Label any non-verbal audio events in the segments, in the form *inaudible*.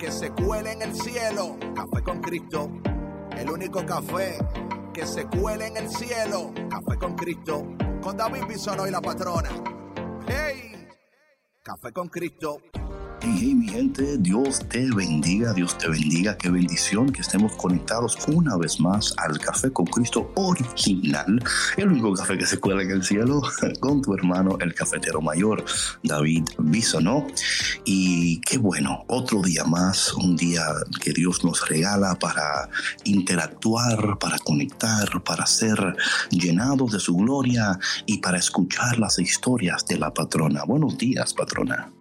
que se cuele en el cielo. Café con Cristo. El único café que se cuele en el cielo. Café con Cristo. Con David Bisono y la patrona. ¡Hey! Café con Cristo. Hey, mi gente, Dios te bendiga, Dios te bendiga, qué bendición que estemos conectados una vez más al Café con Cristo original, el único café que se cuela en el cielo, *laughs* con tu hermano, el cafetero mayor, David Bisonó. Y qué bueno, otro día más, un día que Dios nos regala para interactuar, para conectar, para ser llenados de su gloria y para escuchar las historias de la patrona. Buenos días, patrona.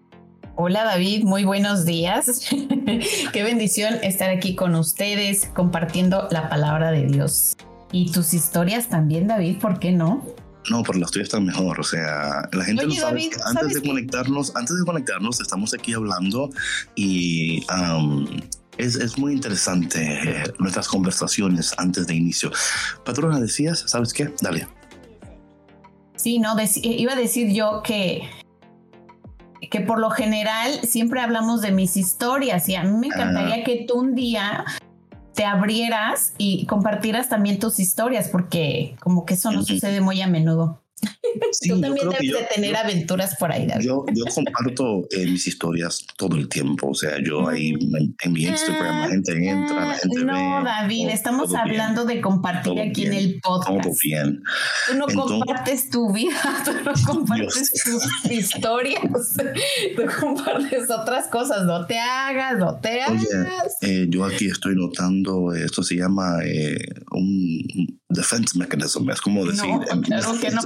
Hola David, muy buenos días. *laughs* Qué bendición estar aquí con ustedes compartiendo la palabra de Dios. Y tus historias también, David, ¿por qué no? No, pero las tuyas están mejor. O sea, la gente no sabe que antes de conectarnos, antes de conectarnos, estamos aquí hablando y es, es, muy interesante eh, nuestras conversaciones antes de inicio. Patrona, decías, ¿sabes qué? Dale. Sí, no, iba a decir yo que que por lo general siempre hablamos de mis historias y a mí me encantaría que tú un día te abrieras y compartieras también tus historias porque como que eso no sucede muy a menudo. Tú también debes de tener aventuras por ahí, David. Yo, yo comparto eh, mis historias todo el tiempo. O sea, yo ahí en mi Instagram, la gente entra, la gente No, David, estamos hablando de compartir aquí en el podcast. Todo bien. Tú no compartes tu vida, *laughs* tú no compartes tus historias, *laughs* tú compartes otras cosas. No te hagas, no te hagas. Oye, eh, yo aquí estoy notando, esto se llama eh, un defense mechanism, es como decir... No, claro que no.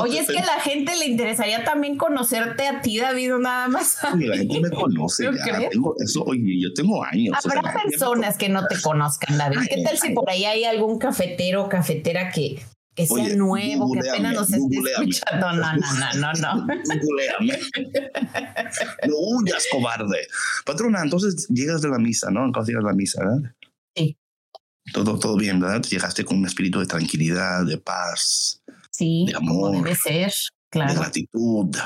Oye, es que a la gente le interesaría también conocerte a ti, David, nada más. Oye, la gente me conoce. ya. Tengo eso, oye, yo tengo años. Habrá personas que no te conozcan, David. ¿Qué tal si por ahí hay algún cafetero o cafetera que, que sea nuevo, que apenas nos esté escuchando. No, no, no, no, no. *laughs* No huyas, cobarde. Patrona, entonces llegas de la misa, ¿no? Entonces llegas de la misa, ¿verdad? Todo, todo bien, ¿verdad? Llegaste con un espíritu de tranquilidad, de paz, Sí, de amor, debe ser, claro. de gratitud.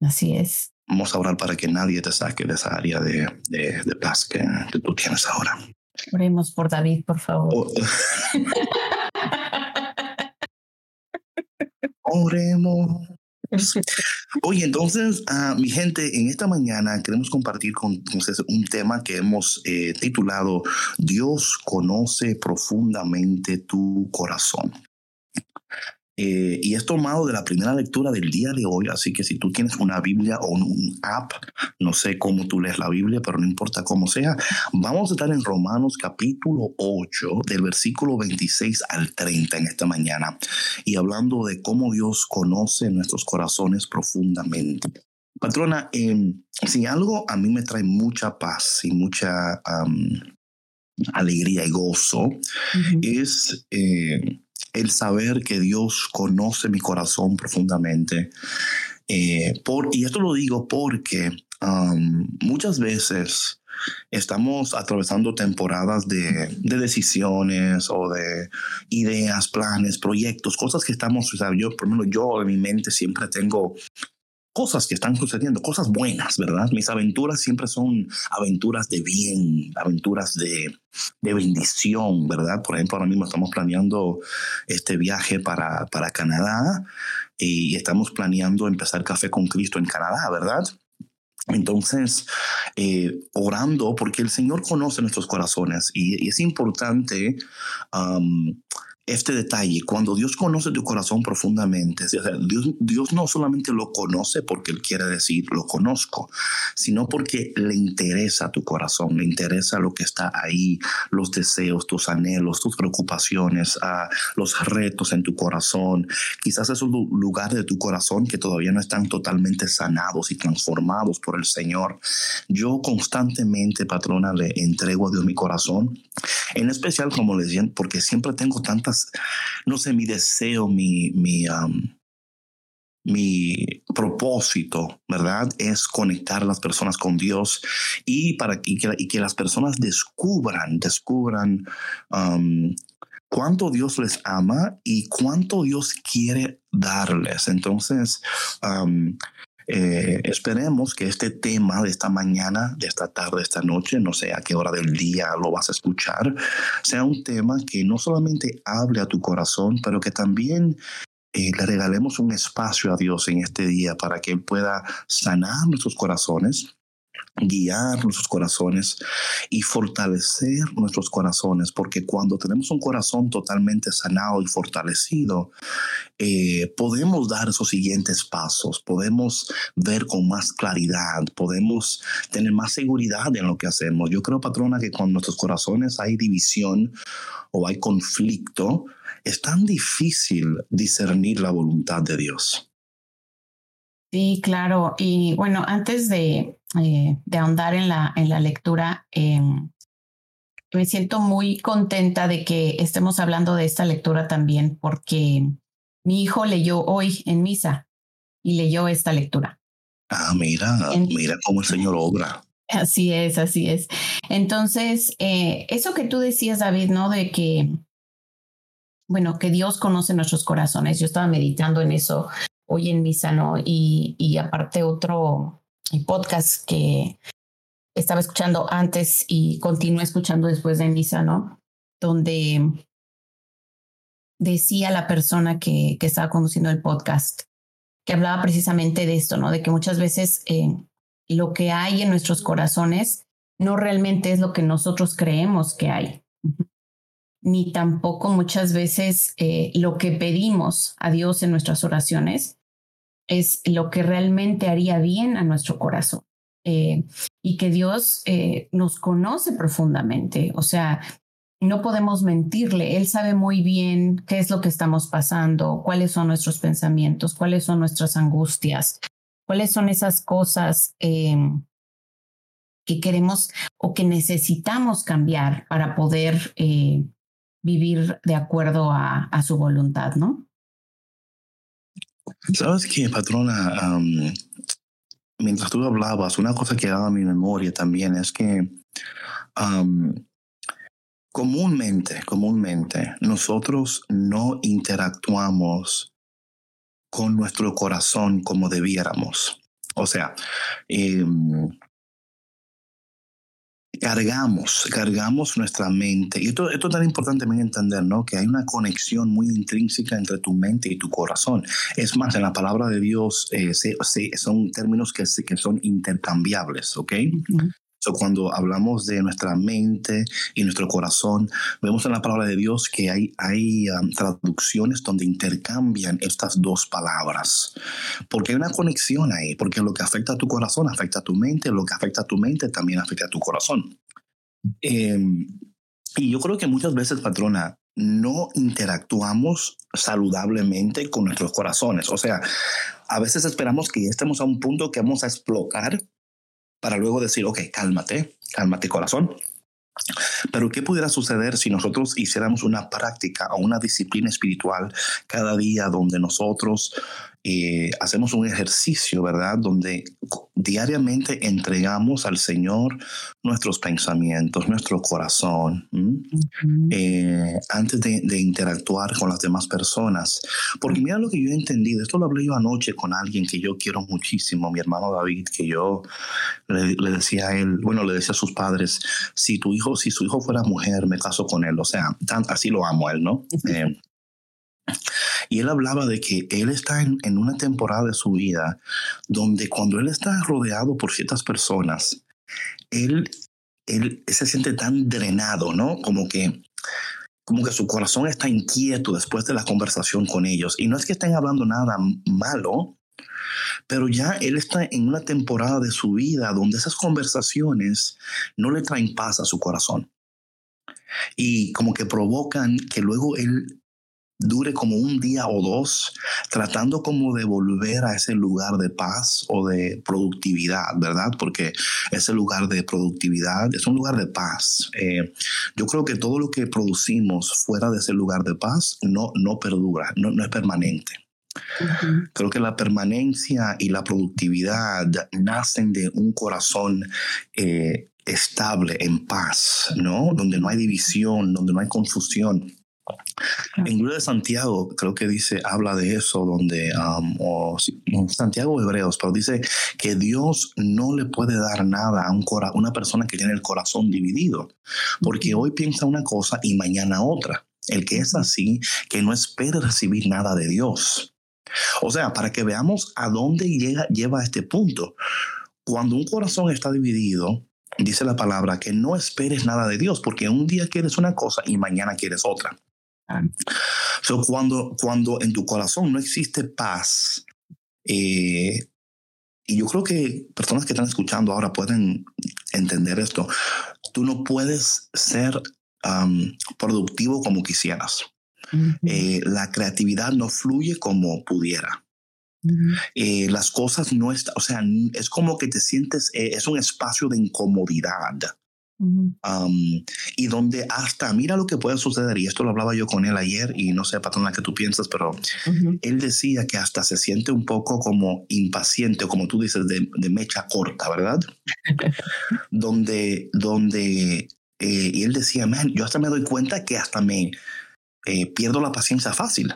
Así es. Vamos a orar para que nadie te saque de esa área de, de, de paz que, que, tú tienes ahora. Oremos por David, por favor. Oh. *laughs* Oremos. Oye, entonces, uh, mi gente, en esta mañana queremos compartir con ustedes un tema que hemos eh, titulado Dios conoce profundamente tu corazón. Eh, y es tomado de la primera lectura del día de hoy, así que si tú tienes una Biblia o un, un, app, no sé cómo tú lees la Biblia, pero no importa cómo sea, vamos a estar en Romanos capítulo 8, del versículo 26 al 30 en esta mañana, y hablando de cómo Dios conoce nuestros corazones profundamente. Patrona, eh, si algo a mí me trae mucha paz y mucha um, alegría y gozo, uh -huh. es... Eh, el saber que Dios conoce mi corazón profundamente. Eh, por, y esto lo digo porque muchas veces estamos atravesando temporadas de, de, decisiones o de ideas, planes, proyectos, cosas que estamos, o sea, yo, por ejemplo, yo en mi mente siempre tengo cosas que están sucediendo, cosas buenas, ¿verdad? Mis aventuras siempre son aventuras de bien, aventuras de, de bendición, ¿verdad? Por ejemplo, ahora mismo estamos planeando este viaje para, para Canadá y estamos planeando empezar Café con Cristo en Canadá, ¿verdad? Entonces, eh, orando, porque el Señor conoce nuestros corazones y, y es importante um, este detalle, cuando Dios conoce tu corazón profundamente, Dios, Dios no solamente lo conoce porque Él quiere decir lo conozco, sino porque le interesa tu corazón, le interesa lo que está ahí, los deseos, tus anhelos, tus preocupaciones, uh, los retos en tu corazón, quizás esos lugares de tu corazón que todavía no están totalmente sanados y transformados por el Señor. Yo constantemente, patrona, le entrego a Dios mi corazón, en especial, como les decía, porque siempre tengo tantas no sé, mi deseo, mi, mi, mi propósito, ¿verdad? Es conectar a las personas con Dios y para que, y que las personas descubran, descubran cuánto Dios les ama y cuánto Dios quiere darles. Entonces, eh, esperemos que este tema de esta mañana, de esta tarde, de esta noche, no sé a qué hora del día lo vas a escuchar, sea un tema que no solamente hable a tu corazón, pero que también eh, le regalemos un espacio a Dios en este día para que Él pueda sanar nuestros corazones guiar nuestros corazones y fortalecer nuestros corazones, porque cuando tenemos un corazón totalmente sanado y fortalecido, eh, podemos dar esos siguientes pasos, podemos ver con más claridad, podemos tener más seguridad en lo que hacemos. Yo creo, patrona, que con nuestros corazones hay división o hay conflicto, es tan difícil discernir la voluntad de Dios. Sí, claro. Y bueno, antes de, eh, de ahondar en la, en la lectura, em, me siento muy contenta de que estemos hablando de esta lectura también, porque mi hijo leyó hoy en misa y leyó esta lectura. Ah, mira, mira cómo el Señor obra. Así es, así es. Entonces, eh, eso que tú decías, David, ¿no? De que, bueno, que Dios conoce nuestros corazones. Yo estaba meditando en eso hoy en misa, ¿no? Y, y aparte otro podcast que estaba escuchando antes y continué escuchando después de misa, ¿no? Donde decía la persona que, que estaba conduciendo el podcast, que hablaba precisamente de esto, ¿no? De que muchas veces eh, lo que hay en nuestros corazones no realmente es lo que nosotros creemos que hay ni tampoco muchas veces eh, lo que pedimos a Dios en nuestras oraciones es lo que realmente haría bien a nuestro corazón. Eh, y que Dios eh, nos conoce profundamente. O sea, no podemos mentirle. Él sabe muy bien qué es lo que estamos pasando, cuáles son nuestros pensamientos, cuáles son nuestras angustias, cuáles son esas cosas em, que queremos o que necesitamos cambiar para poder eh, vivir de acuerdo a su voluntad, ¿no? Sabes que, patrona, mientras tú hablabas, una cosa que daba a mi memoria también es que comúnmente, comúnmente, nosotros no interactuamos con nuestro corazón como debiéramos. O sea, eh, cargamos, cargamos nuestra mente. Y esto, esto es tan importante también entender, ¿no? Que hay una conexión muy intrínseca entre tu mente y tu corazón. Es más, en la palabra de Dios eh, son términos que, que son intercambiables, ¿ok? Cuando hablamos de nuestra mente y nuestro corazón, vemos en la palabra de Dios que hay, hay um, traducciones donde intercambian estas dos palabras. Porque hay una conexión ahí, porque lo que afecta a tu corazón afecta a tu mente, lo que afecta a tu mente también afecta a tu corazón. Em, y yo creo que muchas veces, patrona, no interactuamos saludablemente con nuestros corazones. O sea, a veces esperamos que estemos a un punto que vamos a explotar para luego decir, ok, cálmate, cálmate corazón. Pero ¿qué pudiera suceder si nosotros hiciéramos una práctica o una disciplina espiritual cada día donde nosotros eh, hacemos un ejercicio, ¿verdad? Donde diariamente entregamos al Señor nuestros pensamientos, nuestro corazón, eh, antes de, interactuar con las demás personas. Porque mira lo que yo he entendido, esto lo hablé yo anoche con alguien que yo quiero muchísimo, mi hermano David, que yo le, decía a él, bueno, le decía a sus padres, si tu hijo, si su hijo fuera mujer, me caso con él. O sea, así lo amo a él, ¿no? Y él hablaba de que él está en, en, una temporada de su vida donde cuando él está rodeado por ciertas personas, él, él se siente tan drenado, ¿no? Como que como que su corazón está inquieto después de la conversación con ellos. Y no es que estén hablando nada malo, pero ya él está en una temporada de su vida donde esas conversaciones no le traen paz a su corazón. Y como que provocan que luego él dure como un día o dos, tratando como de volver a ese lugar de paz o de productividad, ¿verdad? Porque ese lugar de productividad es un lugar de paz. Eh, yo creo que todo lo que producimos fuera de ese lugar de paz no, no perdura, no, no es permanente. Creo que la permanencia y la productividad nacen de un corazón eh, estable, en paz, ¿no? Donde no hay división, donde no hay confusión. En libro de Santiago, creo que dice, habla de eso, donde, um, o, Santiago Hebreos, pero dice que Dios no le puede dar nada a un una persona que tiene el corazón dividido, porque hoy piensa una cosa y mañana otra. El que es así, que no espere recibir nada de Dios. O sea, para que veamos a dónde llega, lleva este punto. Cuando un corazón está dividido, dice la palabra que no esperes nada de Dios, porque un día quieres una cosa y mañana quieres otra. So, cuando, cuando en tu corazón no existe paz, eh, y yo creo que personas que están escuchando ahora pueden entender esto, tú no puedes ser productivo como quisieras. Eh, la creatividad no fluye como pudiera. Eh, las cosas no están, o sea, es como que te sientes, es un espacio de incomodidad y donde hasta, mira lo que puede suceder, y esto lo hablaba yo con él ayer, y no sé, patrona, que tú piensas, pero él decía que hasta se siente un poco como impaciente, como tú dices, de, mecha corta, ¿verdad? *laughs* donde, donde, eh, y él decía, man, yo hasta me doy cuenta que hasta me eh, pierdo la paciencia fácil.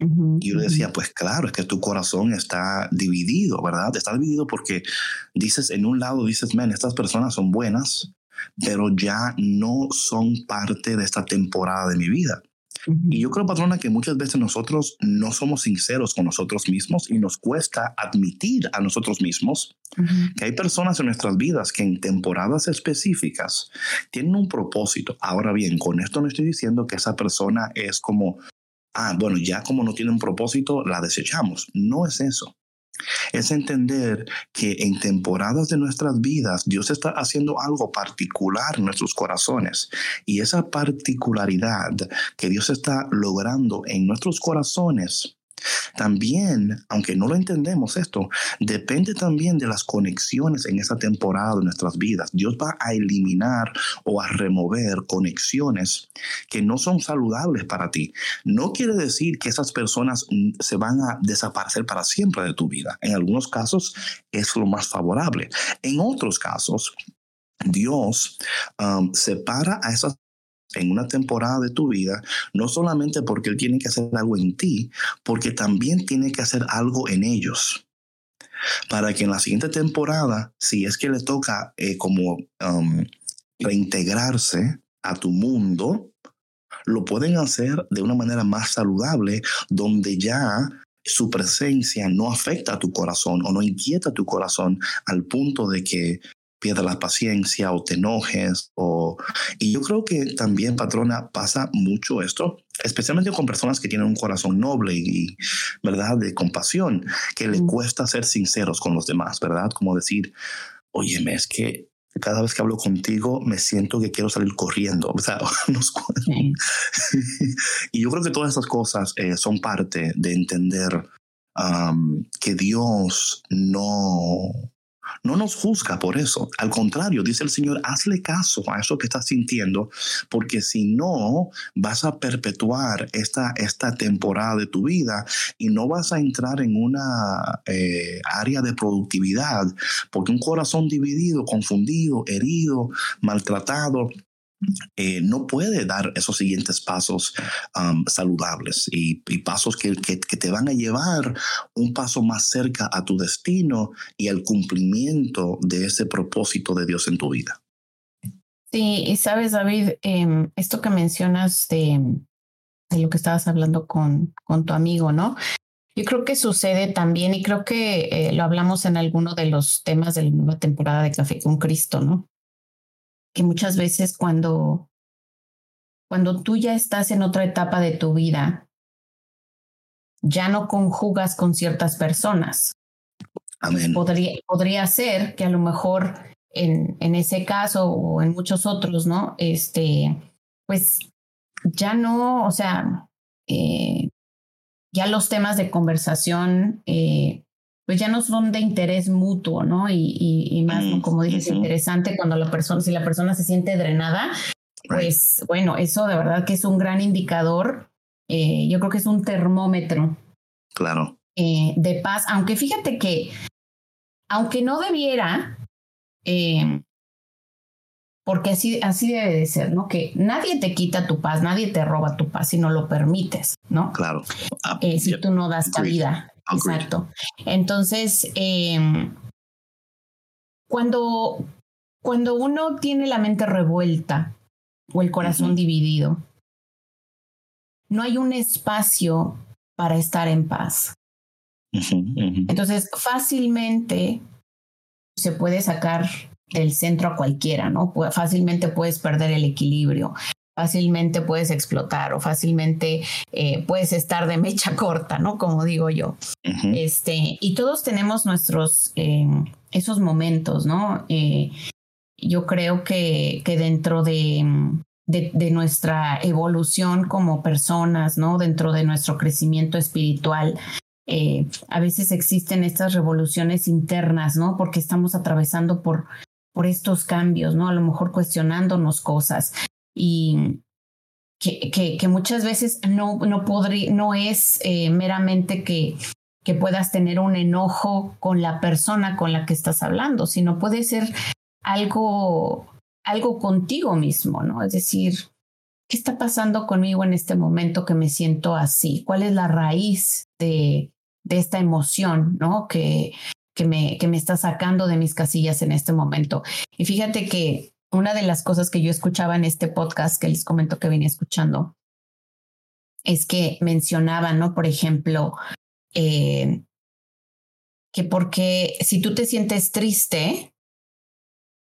Y yo le decía, pues claro, es que tu corazón está dividido, ¿verdad? Está dividido porque dices, en un lado dices, man, estas personas son buenas, pero ya no son parte de esta temporada de mi vida. Y yo creo, patrona, que muchas veces nosotros no somos sinceros con nosotros mismos y nos cuesta admitir a nosotros mismos que hay personas en nuestras vidas que en temporadas específicas tienen un propósito. Ahora bien, con esto no estoy diciendo que esa persona es como, ah, bueno, ya como no tiene un propósito, la desechamos. No es eso es entender que en temporadas de nuestras vidas Dios está haciendo algo particular en nuestros corazones y esa particularidad que Dios está logrando en nuestros corazones también, aunque no lo entendemos esto, depende también de las conexiones en esa temporada de nuestras vidas. Dios va a eliminar o a remover conexiones que no son saludables para ti. No quiere decir que esas personas se van a desaparecer para siempre de tu vida. En algunos casos es lo más favorable. En otros casos, Dios um, separa a esas en una temporada de tu vida, no solamente porque Él tiene que hacer algo en ti, porque también tiene que hacer algo en ellos. Para que en la siguiente temporada, si es que le toca eh, como um, reintegrarse a tu mundo, lo pueden hacer de una manera más saludable, donde ya su presencia no afecta a tu corazón o no inquieta tu corazón al punto de que pierdas la paciencia o te enojes. O... Y yo creo que también, patrona, pasa mucho esto, especialmente con personas que tienen un corazón noble y, ¿verdad?, de compasión, que le cuesta ser sinceros con los demás, ¿verdad? Como decir, óyeme, es que cada vez que hablo contigo me siento que quiero salir corriendo. O sea, *laughs* *laughs* y yo creo que todas esas cosas eh, son parte de entender que Dios no, no nos juzga por eso. Al contrario, dice el Señor, hazle caso a eso que estás sintiendo, porque si no, vas a perpetuar esta, esta temporada de tu vida y no vas a entrar en una eh, área de productividad, porque un corazón dividido, confundido, herido, maltratado, eh, no puede dar esos siguientes pasos saludables y, pasos que, te van a llevar un paso más cerca a tu destino y al cumplimiento de ese propósito de Dios en tu vida. Sí, y sabes, David, em, esto que mencionas de, de, lo que estabas hablando con, con tu amigo, ¿no? Yo creo que sucede también, y creo que eh, lo hablamos en alguno de los temas de la nueva temporada de Café con Cristo, ¿no? Que muchas veces cuando cuando tú ya estás en otra etapa de tu vida, ya no conjugas con ciertas personas. Amén. Podría, podría ser que a lo mejor en, en ese caso o en muchos otros, ¿no? Este, pues ya no, o sea, eh, ya los temas de conversación, eh, pues ya no son de interés mutuo, ¿no? Y, y, más, como dices, interesante cuando la persona, si la persona se siente drenada, pues bueno, eso de verdad que es un gran indicador. Eh, yo creo que es un termómetro. Claro. Eh, de paz, aunque fíjate que, aunque no debiera, eh, porque así, así debe de ser, ¿no? Que nadie te quita tu paz, nadie te roba tu paz si no lo permites, ¿no? Claro. Ah, si tú no das cabida. Exacto. Entonces, em, cuando, cuando uno tiene la mente revuelta o el corazón dividido, no hay un espacio para estar en paz. Entonces, fácilmente se puede sacar del centro a cualquiera, ¿no? Fácilmente puedes perder el equilibrio, fácilmente puedes explotar o fácilmente eh, puedes estar de mecha *laughs* corta, ¿no? Como digo yo. Este, y todos tenemos nuestros, em, esos momentos, ¿no? Eh, yo creo que, que dentro de, de, de, nuestra evolución como personas, ¿no? Dentro de nuestro crecimiento espiritual, eh, a veces existen estas revoluciones internas, ¿no? Porque estamos atravesando por, por estos cambios, ¿no? A lo mejor cuestionándonos cosas y que, que, muchas veces no, no, no es eh, meramente que, que puedas tener un enojo con la persona con la que estás hablando, sino puede ser algo, algo contigo mismo, ¿no? Es decir, ¿qué está pasando conmigo en este momento que me siento así? ¿Cuál es la raíz de, de esta emoción, ¿no? Que, que, me, que me está sacando de mis casillas en este momento. Y fíjate que una de las cosas que yo escuchaba en este podcast que les comento que venía escuchando es que mencionaban, ¿no? Por ejemplo, eh, que porque si tú te sientes triste,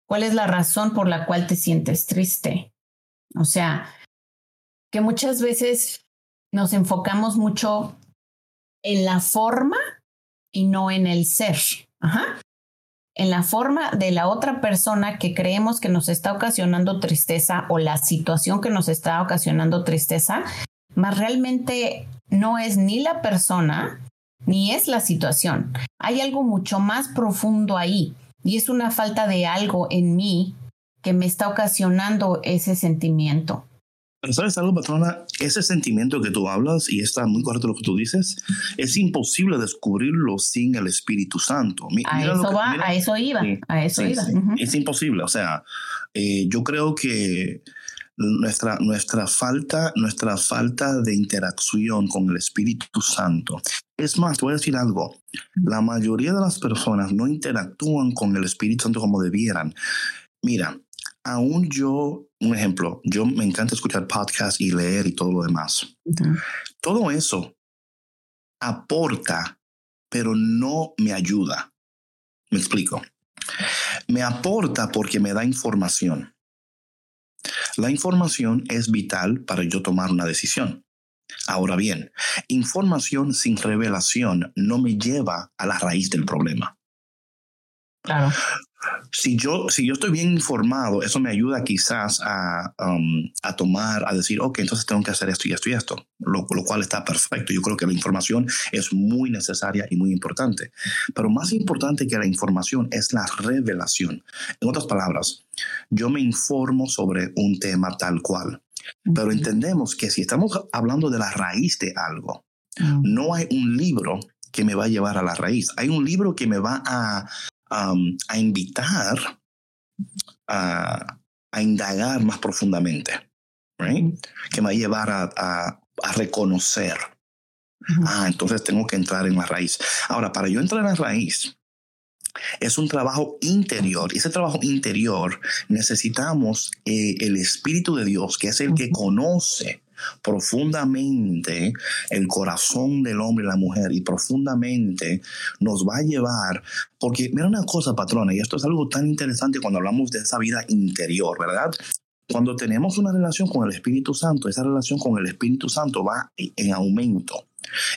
¿Cuál es la razón por la cual te sientes triste? O sea, que muchas veces nos enfocamos mucho en la forma y no en el ser. Ajá. En la forma de la otra persona que creemos que nos está ocasionando tristeza o la situación que nos está ocasionando tristeza, más realmente no es ni la persona ni es la situación. Hay algo mucho más profundo ahí y es una falta de algo en mí que me está ocasionando ese sentimiento. Pero sabes algo, patrona, ese sentimiento que tú hablas, y está muy correcto lo que tú dices, es imposible descubrirlo sin el Espíritu Santo. a, eso va, a eso iba, a eso iba. Es imposible, o sea, eh, yo creo que nuestra, nuestra, falta, nuestra falta de interacción con el Espíritu Santo. Es más, voy a decir algo. La mayoría de las personas no interactúan con el Espíritu Santo como debieran. Mira, aún yo, un ejemplo, yo me encanta escuchar podcasts y leer y todo lo demás. Todo eso aporta, pero no me ayuda. Me explico. Me aporta porque me da información. La información es vital para yo tomar una decisión. Ahora bien, información sin revelación no me lleva a la raíz del problema. Claro. Si yo, si yo estoy bien informado, eso me ayuda quizás a, um, a tomar, a decir, ok, entonces tengo que hacer esto y esto y esto, lo, lo, cual está perfecto. Yo creo que la información es muy necesaria y muy importante. Pero más importante que la información es la revelación. En otras palabras, yo me informo sobre un tema tal cual, pero entendemos que si estamos hablando de la raíz de algo, no hay un libro que me va a llevar a la raíz. Hay un libro que me va a, a invitar a, a, indagar más profundamente, que me va a llevar a, a reconocer. Ah, entonces tengo que entrar en la raíz. Ahora, para yo entrar en la raíz, es un trabajo interior. Y ese trabajo interior necesitamos eh, el Espíritu de Dios, que es el que conoce profundamente el corazón del hombre y la mujer y profundamente nos va a llevar, porque mira una cosa, patrona, y esto es algo tan interesante cuando hablamos de esa vida interior, ¿verdad? Cuando tenemos una relación con el Espíritu Santo, esa relación con el Espíritu Santo va en aumento.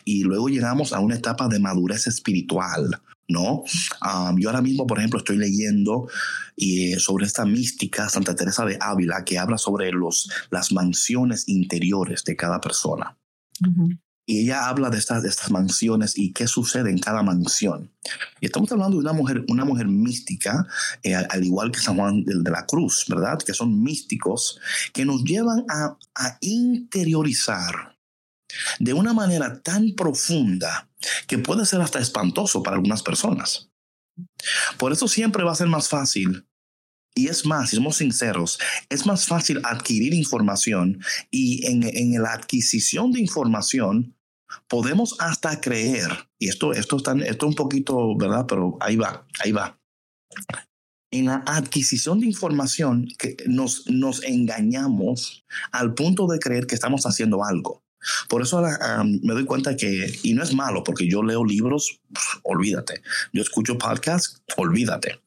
Y luego llegamos a una etapa de madurez espiritual, ¿no? Um, yo ahora mismo, por ejemplo, estoy leyendo eh, sobre esta mística Santa Teresa de Ávila que habla sobre los, las mansiones interiores de cada persona. Y ella habla de estas, de estas mansiones y qué sucede en cada mansión. Y estamos hablando de una mujer, una mujer mística, eh, al igual que San Juan de, de, la Cruz, ¿verdad? Que son místicos que nos llevan a, a interiorizar de una manera tan profunda que puede ser hasta espantoso para algunas personas. Por eso siempre va a ser más fácil, y es más, si somos sinceros, es más fácil adquirir información y en, en la adquisición de información podemos hasta creer, y esto, esto, está, esto un poquito, ¿verdad? Pero ahí va, ahí va. En la adquisición de información que nos, nos engañamos al punto de creer que estamos haciendo algo. Por eso um, me doy cuenta que, y no es malo, porque yo leo libros, olvídate. Yo escucho podcasts, olvídate.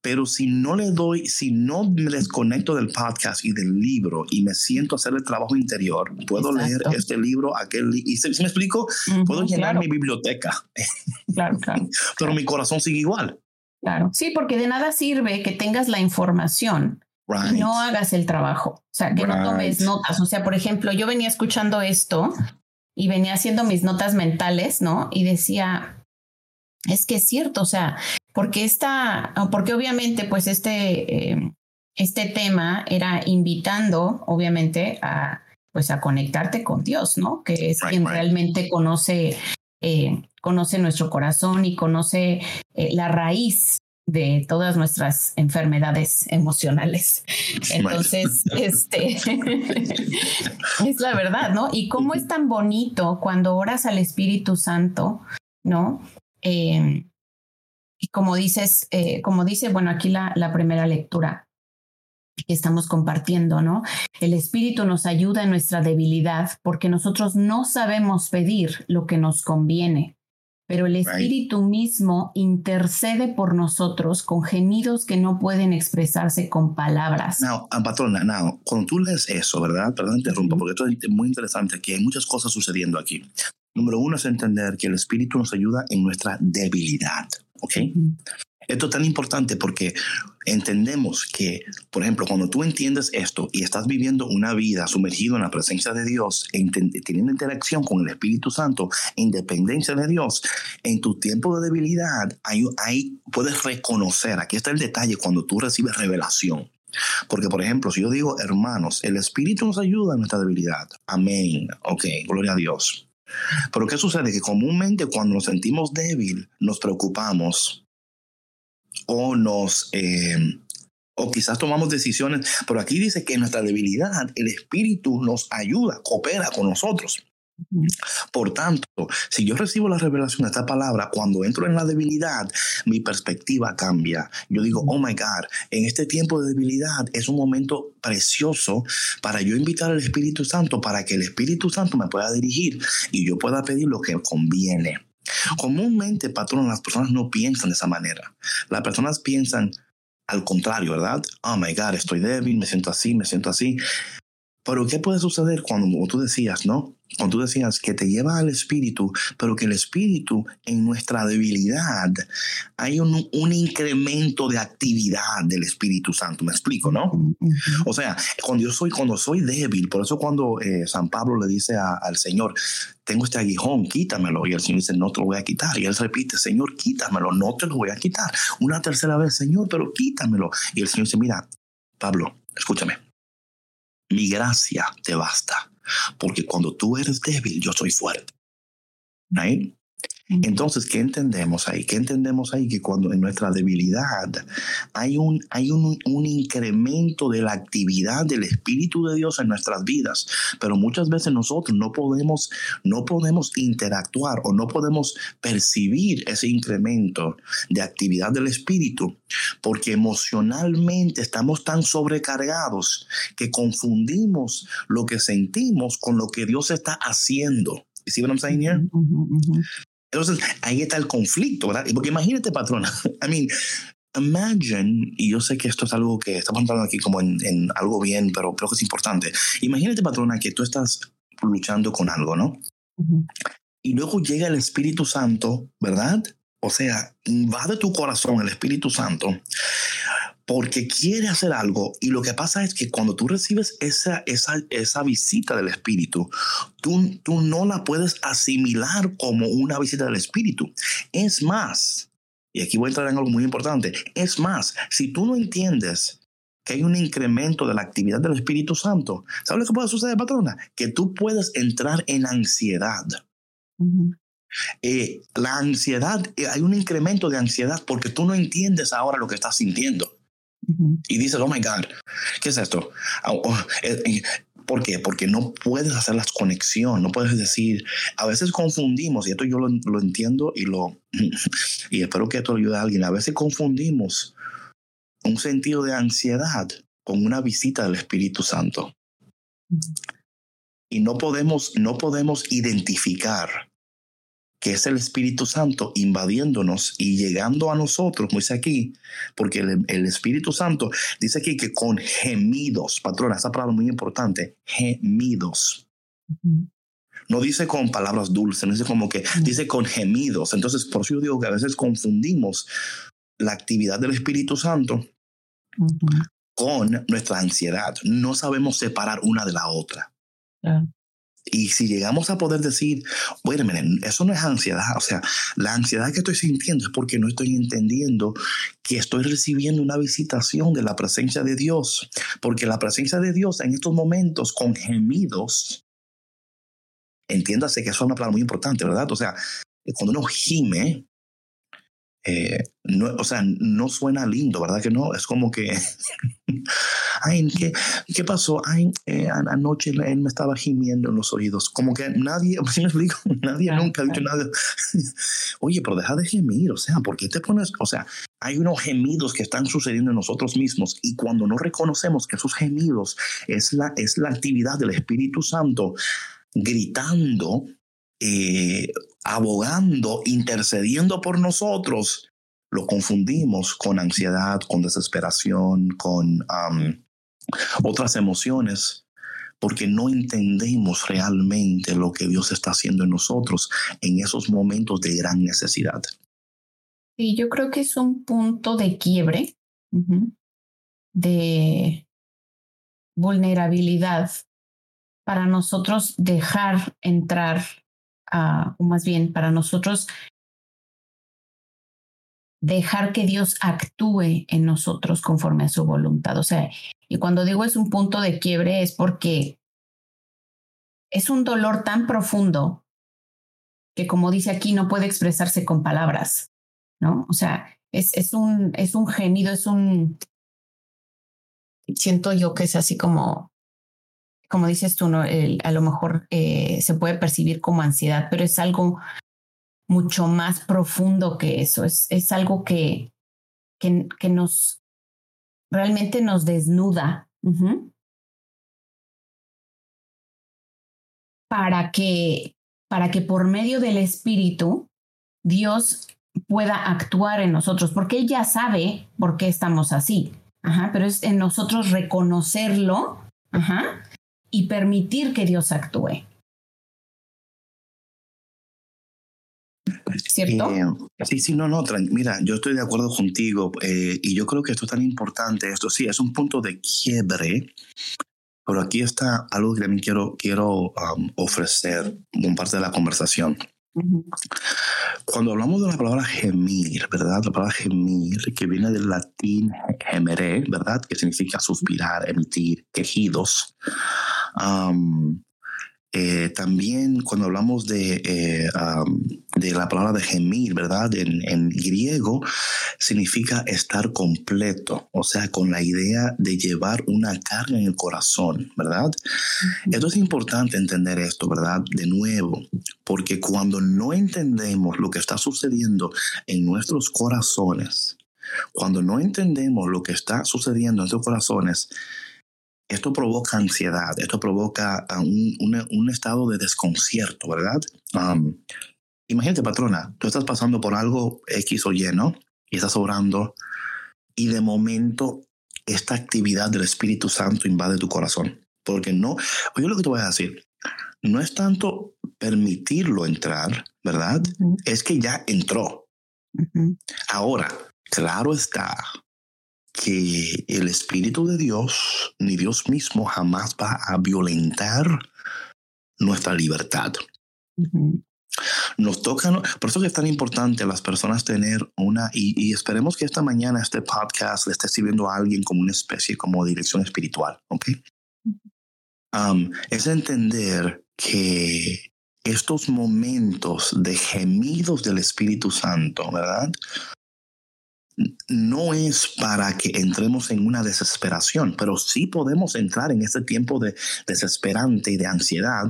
Pero si no le doy, si no me desconecto del podcast y del libro y me siento a hacer el trabajo interior, puedo leer este libro, aquel y si, me explico, puedo llenar mi biblioteca. Claro, claro. *laughs* Pero mi corazón sigue igual. Claro, sí, porque de nada sirve que tengas la información no hagas el trabajo. O sea, que no tomes notas. O sea, por ejemplo, yo venía escuchando esto y venía haciendo mis notas mentales, ¿no? Y decía, es que es cierto, o sea, porque esta, porque obviamente, pues este, eh, este tema era invitando, obviamente, a pues a conectarte con Dios, ¿no? Que es quien realmente conoce, eh, conoce nuestro corazón y conoce eh, la raíz de todas nuestras enfermedades emocionales. Entonces, este *laughs* es la verdad, ¿no? Y cómo es tan bonito cuando oras al Espíritu Santo, ¿no? Eh, y como dices, eh, como dice, bueno, aquí la, la primera lectura que estamos compartiendo, ¿no? El Espíritu nos ayuda en nuestra debilidad porque nosotros no sabemos pedir lo que nos conviene pero el Espíritu mismo intercede por nosotros con gemidos que no pueden expresarse con palabras. No, ah, patrona, no, cuando tú lees eso, ¿verdad? Perdón, interrumpo, porque esto es muy interesante, aquí hay muchas cosas sucediendo aquí. Número uno es entender que el Espíritu nos ayuda en nuestra debilidad, ¿ok? Esto es tan importante porque entendemos que, por ejemplo, cuando tú entiendes esto y estás viviendo una vida sumergido en la presencia de Dios, teniendo interacción con el Espíritu Santo, independencia de Dios, en tu tiempo de debilidad, ahí, ahí puedes reconocer, aquí está el detalle, cuando tú recibes revelación. Porque, por ejemplo, si yo digo, hermanos, el Espíritu nos ayuda en nuestra debilidad. Amén. Ok, gloria a Dios. Pero ¿qué sucede? Que comúnmente cuando nos sentimos débil, nos preocupamos o nos... Eh, o quizás tomamos decisiones, pero aquí dice que en nuestra debilidad el Espíritu nos ayuda, coopera con nosotros. Por tanto, si yo recibo la revelación de esta palabra, cuando entro en la debilidad, mi perspectiva cambia. Yo digo, oh my God, en este tiempo de debilidad es un momento precioso para yo invitar al Espíritu Santo para que el Espíritu Santo me pueda dirigir y yo pueda pedir lo que conviene. Comúnmente, patrón, las personas no piensan de esa manera. Las personas piensan al contrario, ¿verdad? Oh my God, estoy débil, me siento así, me siento así. Pero ¿qué puede suceder cuando, como tú decías, no? Cuando tú decías que te lleva al espíritu, pero que el espíritu en nuestra debilidad hay un, un incremento de actividad del Espíritu Santo. Me explico, ¿no? O sea, cuando yo soy, cuando soy débil, por eso cuando eh, San Pablo le dice al Señor, tengo este aguijón, quítamelo. Y el Señor dice, no te lo voy a quitar. Y él repite, Señor, quítamelo, no te lo voy a quitar. Una tercera vez, Señor, pero quítamelo. Y el Señor dice, mira, Pablo, escúchame mi gracia te basta, porque cuando tú eres débil, yo soy fuerte. Entonces, ¿qué entendemos ahí? ¿Qué entendemos ahí? Que cuando en nuestra debilidad hay un, hay un, un, incremento de la actividad del Espíritu de Dios en nuestras vidas, pero muchas veces nosotros no podemos, no podemos interactuar o no podemos percibir ese incremento de actividad del Espíritu porque emocionalmente estamos tan sobrecargados que confundimos lo que sentimos con lo que Dios está haciendo. ¿Sí what I'm saying here? Entonces, ahí está el conflicto, ¿verdad? Porque imagínate, patrona, *laughs* I mean, imagine, y yo sé que esto es algo que estamos entrando aquí como en, en, algo bien, pero creo que es importante. Imagínate, patrona, que tú estás luchando con algo, ¿no? Y luego llega el Espíritu Santo, ¿verdad? O sea, invade tu corazón el Espíritu Santo porque quiere hacer algo y lo que pasa es que cuando tú recibes esa, esa, esa visita del Espíritu, tú, tú no la puedes asimilar como una visita del Espíritu. Es más, y aquí voy a entrar en algo muy importante, es más, si tú no entiendes que hay un incremento de la actividad del Espíritu Santo, ¿sabes lo que puede suceder, patrona? Que tú puedes entrar en ansiedad. Eh, la ansiedad, eh, hay un incremento de ansiedad porque tú no entiendes ahora lo que estás sintiendo. Y dices, oh my God, ¿qué es esto? Ah, oh, eh, eh, ¿Por qué? Porque no puedes hacer las conexiones, no puedes decir, a veces confundimos, y esto yo lo, lo entiendo y lo *laughs* y espero que esto ayude a alguien, a veces confundimos un sentido de ansiedad con una visita del Espíritu Santo. Y no podemos, no podemos identificar que es el Espíritu Santo invadiéndonos y llegando a nosotros, como dice aquí, porque el, Espíritu Santo dice aquí que con gemidos, patrona, esa palabra muy importante, gemidos. No dice con palabras dulces, no dice como que, dice con gemidos. Entonces, por eso yo digo que a veces confundimos la actividad del Espíritu Santo con nuestra ansiedad. No sabemos separar una de la otra. Y si llegamos a poder decir, bueno, miren, eso no es ansiedad, o sea, la ansiedad que estoy sintiendo es porque no estoy entendiendo que estoy recibiendo una visitación de la presencia de Dios, porque la presencia de Dios en estos momentos con gemidos, entiéndase que eso es una palabra muy importante, ¿verdad? O sea, cuando uno gime, eh, no, o sea, no suena lindo, ¿verdad que no? Es como que, *laughs* ay, ¿qué, ¿qué pasó? Ay, eh, anoche él me estaba gimiendo en los oídos. Como que nadie, *laughs* me explico? Nadie nunca ha dicho nada. *laughs* Oye, pero deja de gemir, o sea, ¿por qué te pones? O sea, hay unos gemidos que están sucediendo en nosotros mismos y cuando no reconocemos que esos gemidos es la, es la actividad del Espíritu Santo gritando eh, abogando, intercediendo por nosotros, lo confundimos con ansiedad, con desesperación, con otras emociones, porque no entendemos realmente lo que Dios está haciendo en nosotros en esos momentos de gran necesidad. Sí, yo creo que es un punto de quiebre, de vulnerabilidad para nosotros dejar entrar o más bien para nosotros dejar que Dios actúe en nosotros conforme a su voluntad. O sea, y cuando digo es un punto de quiebre es porque es un dolor tan profundo que como dice aquí no puede expresarse con palabras, ¿no? O sea, es, es, un, es un gemido, es un... Siento yo que es así como como dices tú, ¿no? a lo mejor eh, se puede percibir como ansiedad, pero es algo mucho más profundo que eso. Es, es algo que, que, que nos realmente nos desnuda. Para que, para que por medio del Espíritu Dios pueda actuar en nosotros, porque Él ya sabe por qué estamos así. Ajá, pero es en nosotros reconocerlo ajá, y permitir que Dios actúe. ¿Cierto? Eh, sí, sí, no, no, mira, yo estoy de acuerdo contigo eh, y yo creo que esto es tan importante, esto sí, es un punto de quiebre, pero aquí está algo que también quiero, quiero um, ofrecer en parte de la conversación. Cuando hablamos de la palabra gemir, ¿verdad? La palabra gemir, que viene del latín gemere, ¿verdad? Que significa suspirar, emitir, quejidos. Eh, también cuando hablamos de, eh, de la palabra de gemir, ¿verdad? En, griego significa estar completo, o sea, con la idea de llevar una carga en el corazón, ¿verdad? Esto es importante entender esto, ¿verdad? De nuevo, porque cuando no entendemos lo que está sucediendo en nuestros corazones, cuando no entendemos lo que está sucediendo en nuestros corazones, esto provoca ansiedad, esto provoca ah, un, estado de desconcierto, ¿verdad? imagínate, patrona, tú estás pasando por algo X o Y, ¿no? Y estás orando y de momento esta actividad del Espíritu Santo invade tu corazón. Porque no, oye lo que te voy a decir, no es tanto permitirlo entrar, ¿verdad? Es que ya entró. Ahora, claro está que el Espíritu de Dios, ni Dios mismo, jamás va a violentar nuestra libertad. Nos toca, por eso que es tan importante a las personas tener una, y, esperemos que esta mañana este podcast le esté sirviendo a alguien como una especie, como dirección espiritual, ¿ok? es entender que estos momentos de gemidos del Espíritu Santo, ¿verdad? No es para que entremos en una desesperación, pero sí podemos entrar en este tiempo de desesperante y de ansiedad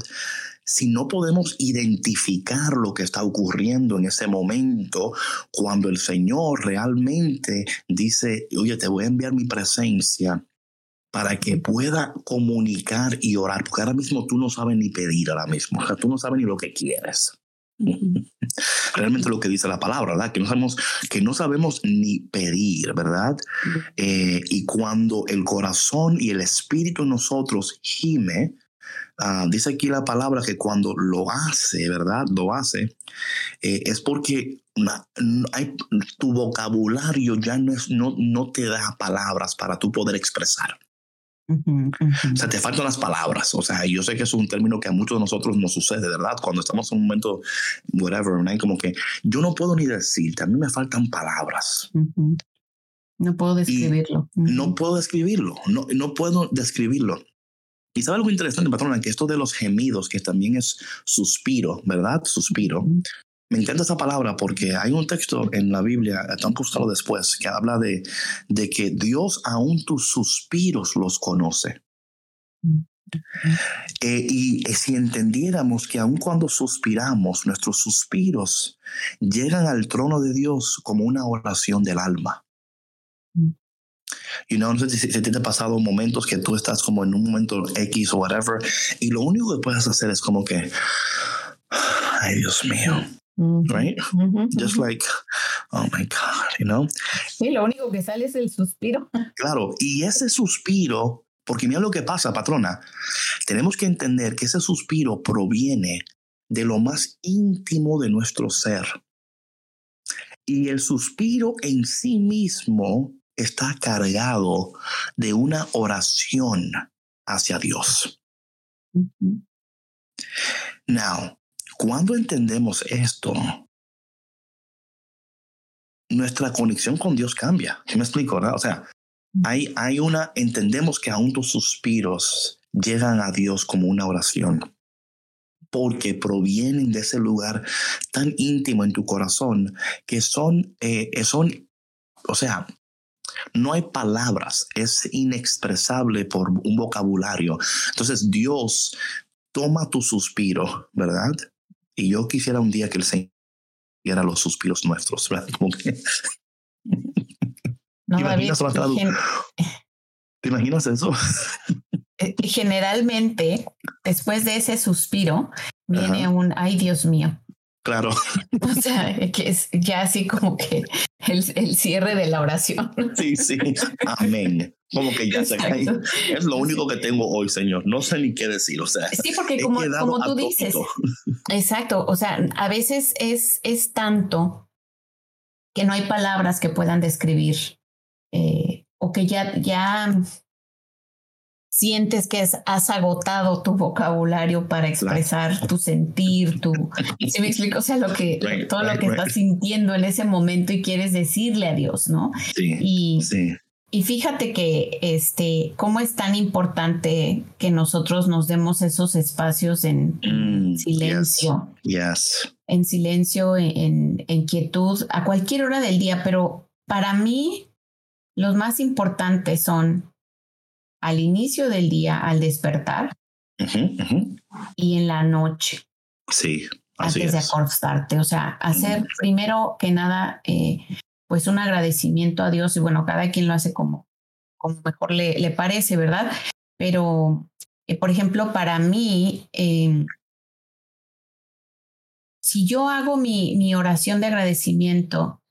si no podemos identificar lo que está ocurriendo en ese momento, cuando el Señor realmente dice, oye, te voy a enviar mi presencia para que pueda comunicar y orar, porque ahora mismo tú no sabes ni pedir ahora mismo, o sea, tú no sabes ni lo que quieres. *laughs* Realmente lo que dice la palabra, ¿verdad? Que no sabemos, que no sabemos ni pedir, ¿verdad? Eh, y cuando el corazón y el espíritu en nosotros gime, Ah, dice aquí la palabra que cuando lo hace, ¿verdad? Lo hace, eh, es porque hay, tu vocabulario ya no, es, no, no te da palabras para tú poder expresar. O sea, te faltan las palabras. O sea, yo sé que es un término que a muchos de nosotros nos sucede, ¿verdad? Cuando estamos en un momento, whatever, ¿no? como que yo no puedo ni decirte, a mí me faltan palabras. No puedo describirlo. No puedo describirlo, no, no puedo describirlo. Y sabe algo interesante, patrona, que esto de los gemidos, que también es suspiro, ¿verdad? Suspiro. Me encanta esa palabra porque hay un texto en la Biblia, tan buscado después, que habla de, de que Dios aún tus suspiros los conoce. Eh, y eh, si entendiéramos que aun cuando suspiramos, nuestros suspiros llegan al trono de Dios como una oración del alma. Y no sé si, te ha pasado momentos que tú estás como en un momento X o whatever, y lo único que puedes hacer es como que, ay Dios mío, right? Just like, oh my God, you know? Sí, lo único que sale es el suspiro. *laughs* Claro, y ese suspiro, porque mira lo que pasa, patrona, tenemos que entender que ese suspiro proviene de lo más íntimo de nuestro ser. Y el suspiro en sí mismo está cargado de una oración hacia Dios. Now, cuando entendemos esto, nuestra conexión con Dios cambia. ¿Sí me explico? O sea, hay, hay una, entendemos que aún tus suspiros llegan a Dios como una oración porque provienen de ese lugar tan íntimo en tu corazón que son, eh, son o sea, no hay palabras, es inexpresable por un vocabulario. Entonces Dios toma tu suspiro, ¿verdad? Y yo quisiera un día que el Señor diera los suspiros nuestros, ¿verdad? *laughs* No, ¿Te imaginas eso? *laughs* Eh, generalmente, después de ese suspiro, viene un, ay Dios mío. Claro. *laughs* O sea, que es ya así como que el, el cierre de la oración. Sí, sí. Amén. Como que ya se cae. Es lo único que tengo hoy, Señor. No sé ni qué decir. O sea, sí, porque como, como tú dices. Exacto. O sea, a veces es, es tanto que no hay palabras que puedan describir eh, o que ya, ya sientes que has agotado tu vocabulario para expresar tu sentir, tu... ¿Sí me explico? O sea, lo que, todo lo que estás sintiendo en ese momento y quieres decirle a Dios, ¿no? Sí, y, sí. Y fíjate que, este, cómo es tan importante que nosotros nos demos esos espacios en mm, silencio. Yes, En silencio, en, en quietud, a cualquier hora del día, pero para mí los más importantes son al inicio del día, al despertar y en la noche. Sí. antes de acostarte. O sea, hacer primero que nada, eh, pues un agradecimiento a Dios y bueno, cada quien lo hace como, como mejor le, le parece, ¿verdad? Pero, eh, por ejemplo, para mí, em, si yo hago mi, mi oración de agradecimiento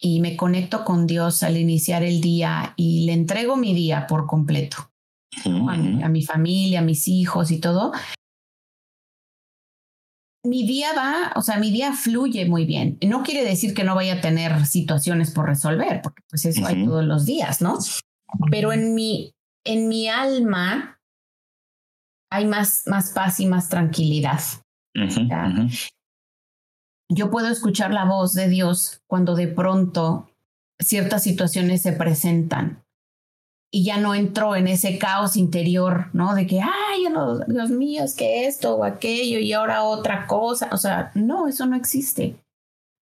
y me conecto con Dios al iniciar el día y le entrego mi día por completo a, mi, familia, a mis hijos y todo, mi día va, o sea, mi día fluye muy bien. No quiere decir que no vaya a tener situaciones por resolver, porque pues eso hay todos los días, ¿no? Pero en mi, en mi alma hay más, más paz y más tranquilidad. Yo puedo escuchar la voz de Dios cuando de pronto ciertas situaciones se presentan y ya no entró en ese caos interior, ¿no? De que, ay, Dios mío, es que esto o aquello y ahora otra cosa. O sea, no, eso no existe.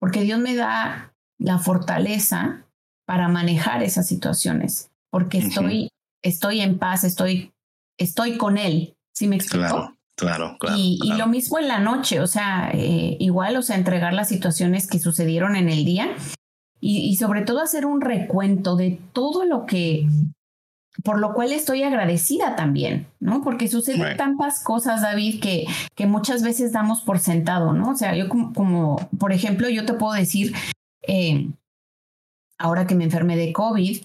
Porque Dios me da la fortaleza para manejar esas situaciones, porque estoy, estoy en paz, estoy, estoy con Él. ¿Sí me explico? Claro. Claro, claro. Y, lo mismo en la noche, o sea, eh, igual, o sea, entregar las situaciones que sucedieron en el día y, y, sobre todo hacer un recuento de todo lo que por lo cual estoy agradecida también, ¿no? Porque suceden tantas cosas, David, que, que muchas veces damos por sentado, ¿no? O sea, yo como, por ejemplo, yo te puedo decir, eh, ahora que me enfermé de COVID,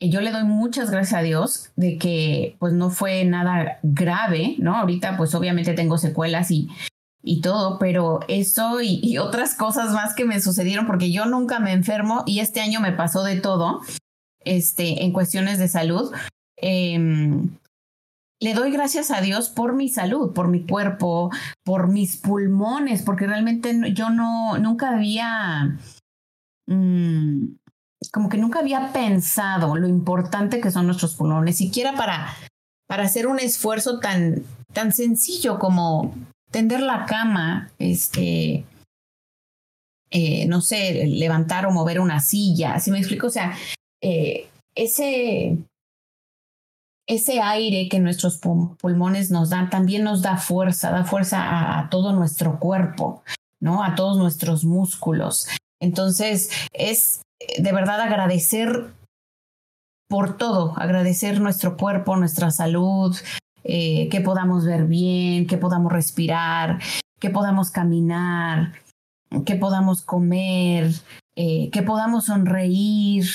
eh, yo le doy muchas gracias a Dios de que pues no fue nada grave, ¿no? Ahorita pues obviamente tengo secuelas y, y todo, pero eso y, y, otras cosas más que me sucedieron porque yo nunca me enfermo y este año me pasó de todo este, en cuestiones de salud. Em, le doy gracias a Dios por mi salud, por mi cuerpo, por mis pulmones, porque realmente yo no, nunca había, mm, como que nunca había pensado lo importante que son nuestros pulmones, siquiera para, para hacer un esfuerzo tan, tan sencillo como tender la cama, este, eh, no sé, levantar o mover una silla, así me explico? O sea, eh, ese, ese aire que nuestros pulmones nos dan también nos da fuerza, da fuerza a, todo nuestro cuerpo, ¿no? A todos nuestros músculos. Entonces, es de verdad agradecer por todo, agradecer nuestro cuerpo, nuestra salud, eh, que podamos ver bien, que podamos respirar, que podamos caminar, que podamos comer, eh, que podamos sonreír,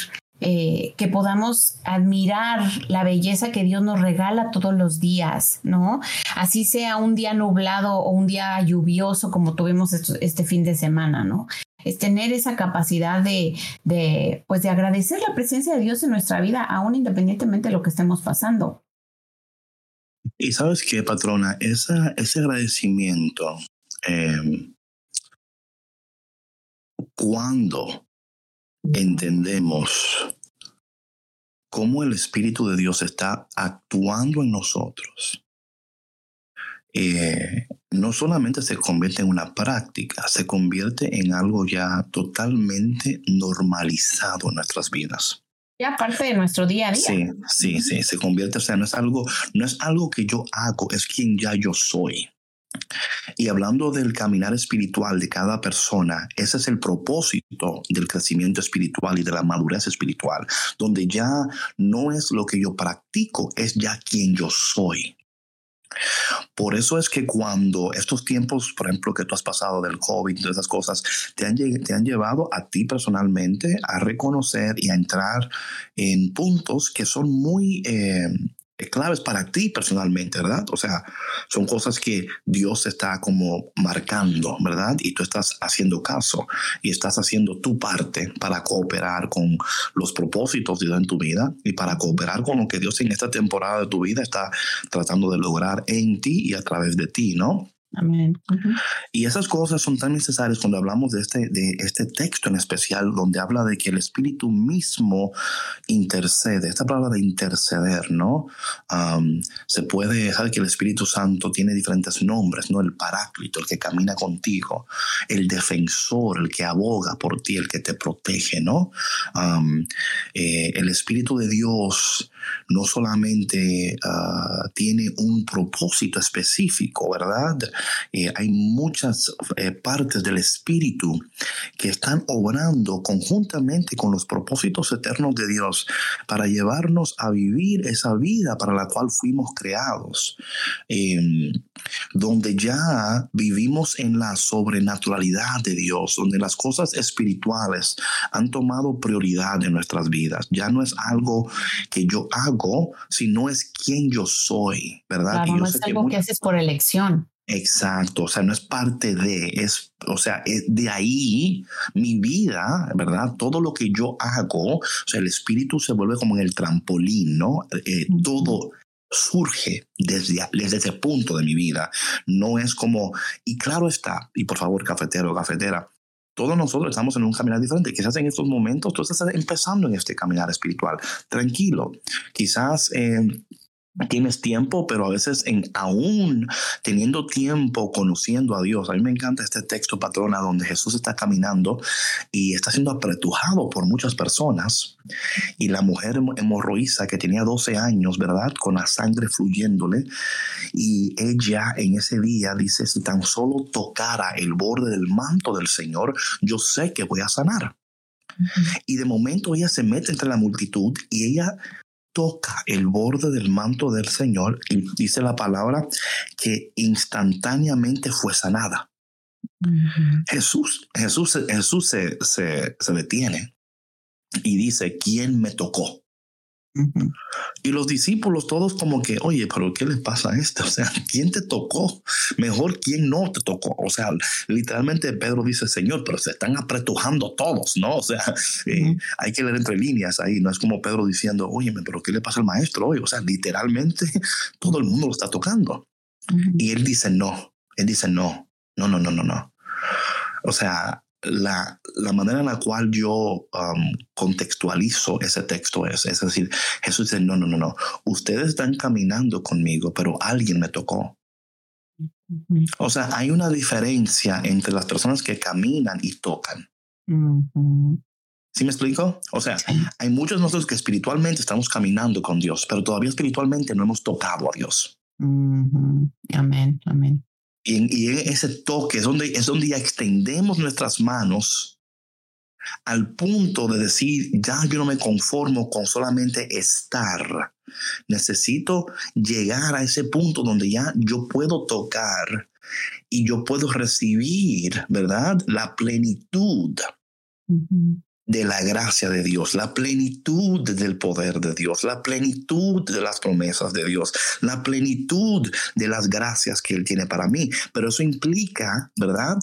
eh, que podamos admirar la belleza que Dios nos regala todos los días, ¿no? Así sea un día nublado o un día lluvioso como tuvimos este fin de semana, ¿no? Es tener esa capacidad de, pues de agradecer la presencia de Dios en nuestra vida, aún independientemente de lo que estemos pasando. Y sabes qué, patrona, ese agradecimiento, eh, cuando entendemos cómo el Espíritu de Dios está actuando en nosotros, eh, no solamente se convierte en una práctica, se convierte en algo ya totalmente normalizado en nuestras vidas. Ya parte de nuestro día a día. Sí, sí, sí, se convierte, o sea, no es algo, no es algo que yo hago, es quien ya yo soy. Y hablando del caminar espiritual de cada persona, ese es el propósito del crecimiento espiritual y de la madurez espiritual, donde ya no es lo que yo practico, es ya quien yo soy. Por eso es que cuando estos tiempos, por ejemplo, que tú has pasado del COVID y todas esas cosas, te han, te han llevado a ti personalmente a reconocer y a entrar en puntos que son muy eh, claves para ti personalmente, ¿verdad? O sea, son cosas que Dios está como marcando, ¿verdad? Y tú estás haciendo caso y estás haciendo tu parte para cooperar con los propósitos de Dios en tu vida y para cooperar con lo que Dios en esta temporada de tu vida está tratando de lograr en ti y a través de ti, ¿no? Y esas cosas son tan necesarias cuando hablamos de este, de este texto en especial, donde habla de que el Espíritu mismo intercede. Esta palabra de interceder, ¿no? se puede, saber que el Espíritu Santo tiene diferentes nombres, ¿no? El paráclito, el que camina contigo, el defensor, el que aboga por ti, el que te protege, ¿no? Eh, el Espíritu de Dios no solamente ah, tiene un propósito específico, ¿verdad? Eh, hay muchas eh, partes del Espíritu que están obrando conjuntamente con los propósitos eternos de Dios para llevarnos a vivir esa vida para la cual fuimos creados, em, donde ya vivimos en la sobrenaturalidad de Dios, donde las cosas espirituales han tomado prioridad en nuestras vidas. Ya no es algo que yo hago, sino es quien yo soy, ¿verdad? no es algo que, haces por elección. Exacto, o sea, no es parte de, es, o sea, de ahí mi vida, ¿verdad? Todo lo que yo hago, o sea, el espíritu se vuelve como en el trampolín, ¿no? Eh, todo surge desde, desde ese punto de mi vida. No es como, y claro está, y por favor, cafetero, cafetera, todos nosotros estamos en un caminar diferente. Quizás en estos momentos tú estás empezando en este caminar espiritual. Tranquilo. Quizás eh, tienes tiempo, pero a veces en, aún teniendo tiempo conociendo a Dios. A mí me encanta este texto, patrona, donde Jesús está caminando y está siendo apretujado por muchas personas. Y la mujer hemorroísa que tenía 12 años, ¿verdad? Con la sangre fluyéndole. Y ella en ese día dice, si tan solo tocara el borde del manto del Señor, yo sé que voy a sanar. Y de momento ella se mete entre la multitud y ella toca el borde del manto del Señor y dice la palabra que instantáneamente fue sanada. Jesús, Jesús, Jesús se, se, se detiene y dice, ¿quién me tocó? Y los discípulos todos como que, oye, pero ¿qué le pasa a este? *laughs* O sea, ¿quién te tocó? Mejor, ¿quién no te tocó? O sea, literalmente Pedro dice, Señor, pero se están apretujando todos, ¿no? O sea, eh, hay que leer entre líneas ahí, no es como Pedro diciendo, oye, pero ¿qué le pasa al maestro hoy? O sea, literalmente *laughs* todo el mundo lo está tocando. Y él dice, no, él dice, no, no, no, no, no, no. O sea, la, manera en la cual yo um, contextualizo ese texto es, es decir, Jesús dice, no, no, no, no, ustedes están caminando conmigo, pero alguien me tocó. O sea, hay una diferencia entre las personas que caminan y tocan. ¿Sí me explico? O sea, hay muchos de nosotros que espiritualmente estamos caminando con Dios, pero todavía espiritualmente no hemos tocado a Dios. Amén, amén. Y ese toque es donde, es donde ya extendemos nuestras manos al punto de decir, ya yo no me conformo con solamente estar. Necesito llegar a ese punto donde ya yo puedo tocar y yo puedo recibir, ¿verdad? La plenitud de la gracia de Dios, la plenitud del poder de Dios, la plenitud de las promesas de Dios, la plenitud de las gracias que Él tiene para mí. Pero eso implica, ¿verdad?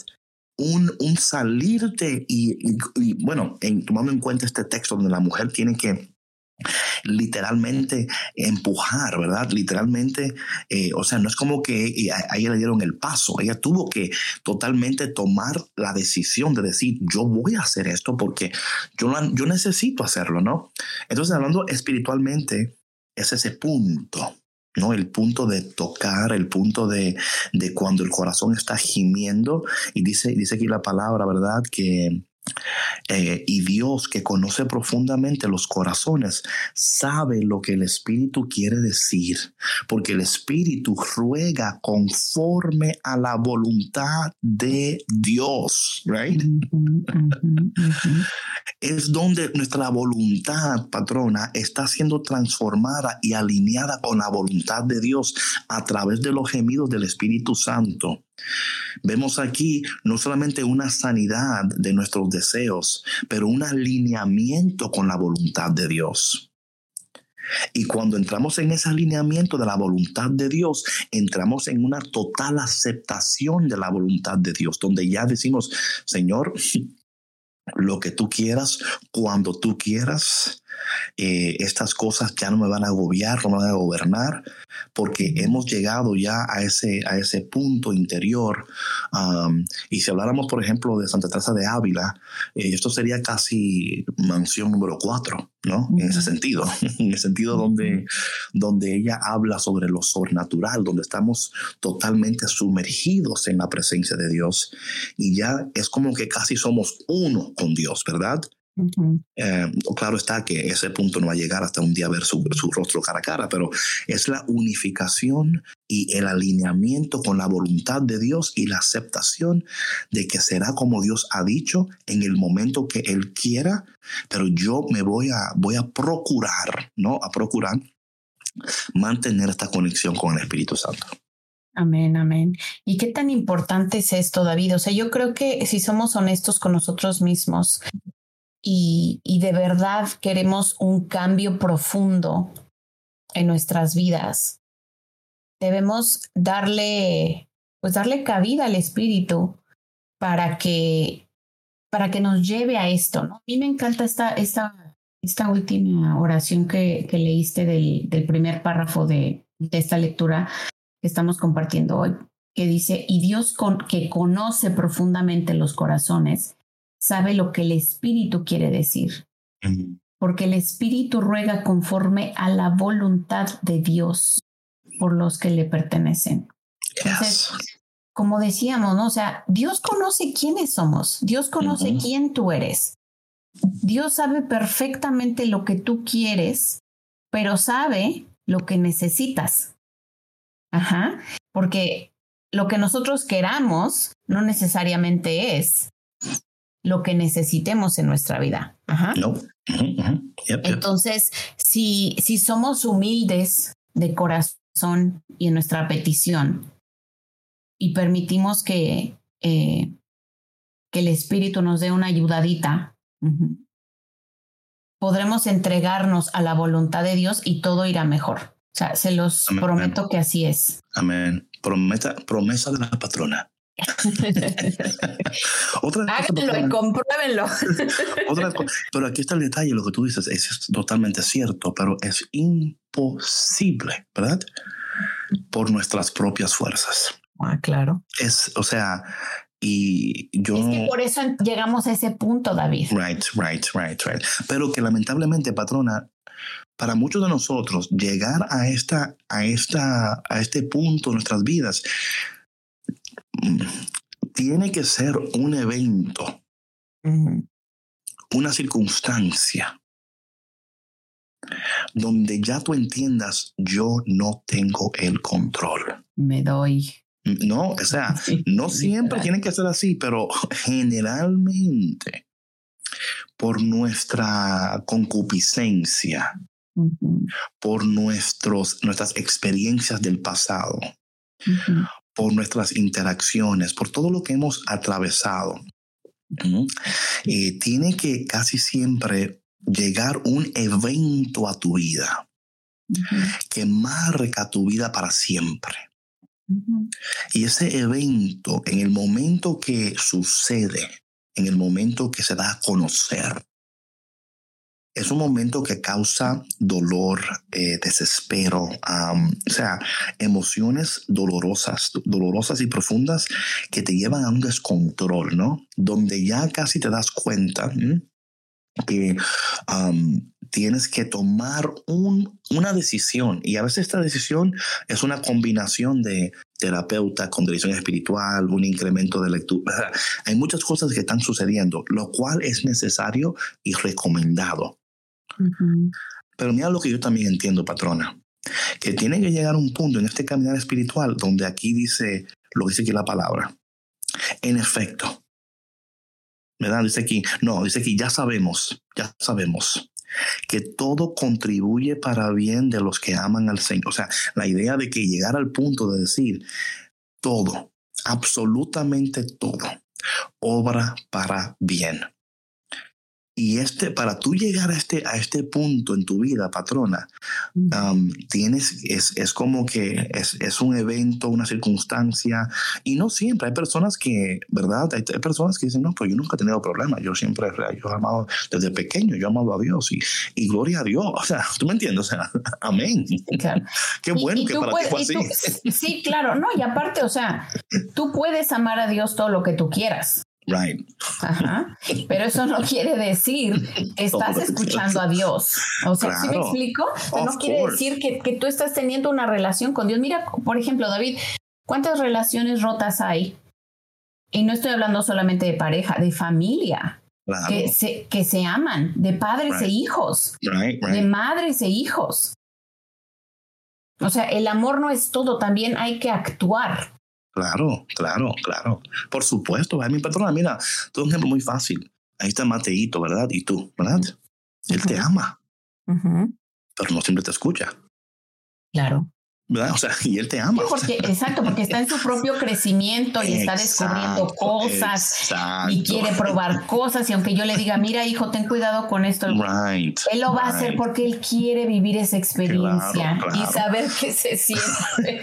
Un, un salirte y, bueno, tomando en cuenta este texto donde la mujer tiene que literalmente empujar, ¿verdad? Literalmente, eh, o sea, no es como que a, ella le dieron el paso, ella tuvo que totalmente tomar la decisión de decir, yo voy a hacer esto porque yo, yo necesito hacerlo, ¿no? Entonces, hablando espiritualmente, es ese punto. ¿no? El punto de tocar, el punto de, de cuando el corazón está gimiendo. Y dice, dice aquí la palabra, ¿verdad? Que eh, y Dios que conoce profundamente los corazones sabe lo que el Espíritu quiere decir, porque el Espíritu ruega conforme a la voluntad de Dios, right? Es donde nuestra voluntad, patrona, está siendo transformada y alineada con la voluntad de Dios a través de los gemidos del Espíritu Santo. Vemos aquí no solamente una sanidad de nuestros deseos, pero un alineamiento con la voluntad de Dios. Y cuando entramos en ese alineamiento de la voluntad de Dios, entramos en una total aceptación de la voluntad de Dios, donde ya decimos, Señor, *laughs* lo que tú quieras, cuando tú quieras, eh, estas cosas ya no me van a agobiar, no me van a gobernar, porque hemos llegado ya a ese, a ese punto interior. y si habláramos, por ejemplo, de Santa Teresa de Ávila, eh, esto sería casi mansión número cuatro, ¿no? En ese sentido, *laughs* en el sentido donde, donde ella habla sobre lo sobrenatural, donde estamos totalmente sumergidos en la presencia de Dios y ya es como que casi somos uno con Dios, ¿verdad? Eh, claro está que ese punto no va a llegar hasta un día ver su, su, rostro cara a cara, pero es la unificación y el alineamiento con la voluntad de Dios y la aceptación de que será como Dios ha dicho en el momento que Él quiera, pero yo me voy a, voy a procurar, ¿no? A procurar mantener esta conexión con el Espíritu Santo. Amén, amén. ¿Y qué tan importante es esto, David? O sea, yo creo que si somos honestos con nosotros mismos, y, de verdad queremos un cambio profundo en nuestras vidas, debemos darle, pues darle cabida al Espíritu para que, para que nos lleve a esto. A mí me encanta esta, esta, esta última oración que, leíste del, primer párrafo de, esta lectura que estamos compartiendo hoy, que dice, y Dios que conoce profundamente los corazones, sabe lo que el Espíritu quiere decir. Porque el Espíritu ruega conforme a la voluntad de Dios por los que le pertenecen. Entonces, como decíamos, ¿no? O sea, Dios conoce quiénes somos, Dios conoce quién tú eres. Dios sabe perfectamente lo que tú quieres, pero sabe lo que necesitas. Ajá, porque lo que nosotros queramos no necesariamente es lo que necesitemos en nuestra vida. No. Entonces, si, si somos humildes de corazón y en nuestra petición y permitimos que, eh, que el Espíritu nos dé una ayudadita, podremos entregarnos a la voluntad de Dios y todo irá mejor. O sea, se los prometo que así es. Amén. Promesa, promesa de la patrona. *laughs* Otra Háganlo y compruébenlo. *laughs* Otra pero aquí está el detalle, lo que tú dices es totalmente cierto, pero es imposible, ¿verdad? Por nuestras propias fuerzas. Ah, claro. Es, o sea, y yo... Es que por eso llegamos a ese punto, David. Right, right, right, right. Pero que lamentablemente, patrona, para muchos de nosotros llegar a esta, a esta, a este punto en nuestras vidas tiene que ser un evento, una circunstancia donde ya tú entiendas, yo no tengo el control. Me doy. No, o sea, *laughs* no siempre tiene que ser así, pero generalmente por nuestra concupiscencia, por nuestros, nuestras experiencias del pasado, por nuestras interacciones, por todo lo que hemos atravesado. Eh, tiene que casi siempre llegar un evento a tu vida que marca tu vida para siempre. Y ese evento, en el momento que sucede, en el momento que se da a conocer, es un momento que causa dolor, eh, desespero, o sea, emociones dolorosas, dolorosas y profundas que te llevan a un descontrol, ¿no? Donde ya casi te das cuenta que tienes que tomar un, una decisión y a veces esta decisión es una combinación de terapeuta con dirección espiritual, un incremento de lectura. *laughs* Hay muchas cosas que están sucediendo, lo cual es necesario y recomendado. Pero mira lo que yo también entiendo, patrona, que tiene que llegar un punto en este caminar espiritual donde aquí dice lo que dice aquí la palabra. En efecto, ¿verdad? Dice aquí, no, dice aquí, ya sabemos, ya sabemos que todo contribuye para bien de los que aman al Señor. O sea, la idea de que llegar al punto de decir todo, absolutamente todo, obra para bien. Y este, para tú llegar a este, a este punto en tu vida, patrona, tienes, es, es, como que es, es, un evento, una circunstancia, y no siempre. Hay personas que, ¿verdad? Hay, personas que dicen, no, pues yo nunca he tenido problemas. Yo siempre, yo he amado desde pequeño, yo he amado a Dios y, y gloria a Dios. O sea, *laughs* tú me entiendes, o sea, *laughs* amén. *laughs* Qué bueno que para ti fue así. sí, claro, no, y aparte, o sea, tú puedes amar a Dios todo lo que tú quieras. Right. Ajá. Pero eso no quiere decir que estás escuchando a Dios. O sea, ¿sí me explico? no quiere decir que, que, tú estás teniendo una relación con Dios. Mira, por ejemplo, David, ¿cuántas relaciones rotas hay? Y no estoy hablando solamente de pareja, de familia. que, se, que se aman, de padres e hijos, de madres e hijos. O sea, el amor no es todo, también hay que actuar. Claro, claro, claro. Por supuesto, mi patrona, mira, todo un ejemplo muy fácil. Ahí está Mateito, ¿verdad? Y tú, ¿verdad? Él te ama, pero no siempre te escucha. Claro. ¿Verdad? O sea, y él te ama. porque, exacto, porque está en su propio crecimiento y está descubriendo cosas y quiere probar cosas. Y aunque yo le diga, mira, hijo, ten cuidado con esto, right, él lo va a hacer porque él quiere vivir esa experiencia y saber qué se siente.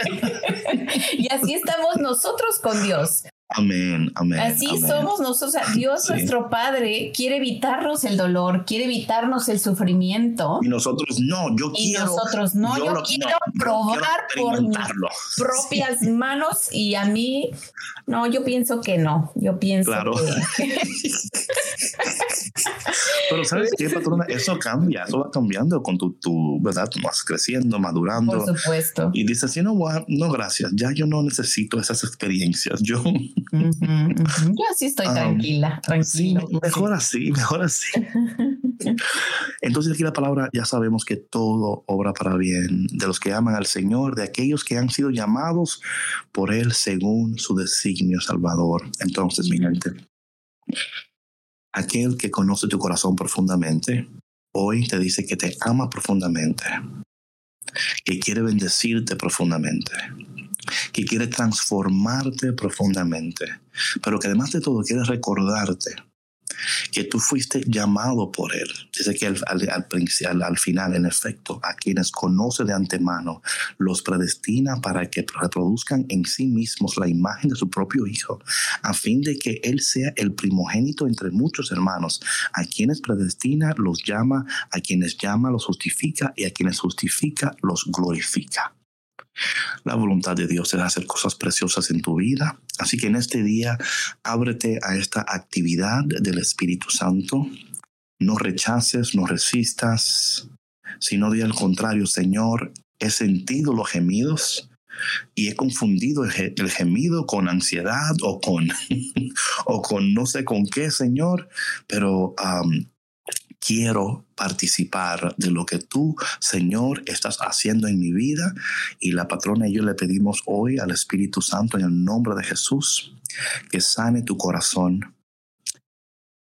*laughs* y así estamos nosotros con Dios. Amén, amén. Así somos nosotros. Dios nuestro Padre quiere evitarnos el dolor, quiere evitarnos el sufrimiento. Y nosotros no, yo y quiero. nosotros no, yo, quiero probar por mis *laughs* propias manos y a mí, no, yo pienso que no. Yo pienso claro. que. *laughs* Pero ¿sabes qué, patrona? Eso cambia, eso va cambiando con tu, tu ¿verdad? Tú vas creciendo, madurando. Por supuesto. Y dices, sí, no, no, gracias, ya yo no necesito esas experiencias. Yo yo así estoy tranquila, tranquila. mejor así, mejor así. *laughs* Entonces aquí la palabra ya sabemos que todo obra para bien de los que aman al Señor, de aquellos que han sido llamados por Él según su designio salvador. Entonces, mi gente, aquel que conoce tu corazón profundamente, hoy te dice que te ama profundamente, que quiere bendecirte profundamente que quiere transformarte profundamente, pero que además de todo quiere recordarte que tú fuiste llamado por Él. Dice que al, al, al, final, en efecto, a quienes conoce de antemano, los predestina para que reproduzcan en sí mismos la imagen de su propio Hijo, a fin de que Él sea el primogénito entre muchos hermanos. A quienes predestina, los llama, a quienes llama, los justifica, y a quienes justifica, los glorifica. La voluntad de Dios es hacer cosas preciosas en tu vida. Así que en este día ábrete a esta actividad del Espíritu Santo. No rechaces, no resistas, sino de al contrario, Señor, he sentido los gemidos y he confundido el, gemido con ansiedad o con, *laughs* o con no sé con qué, Señor, pero quiero participar de lo que tú, Señor, estás haciendo en mi vida. Y la patrona y yo le pedimos hoy al Espíritu Santo en el nombre de Jesús que sane tu corazón,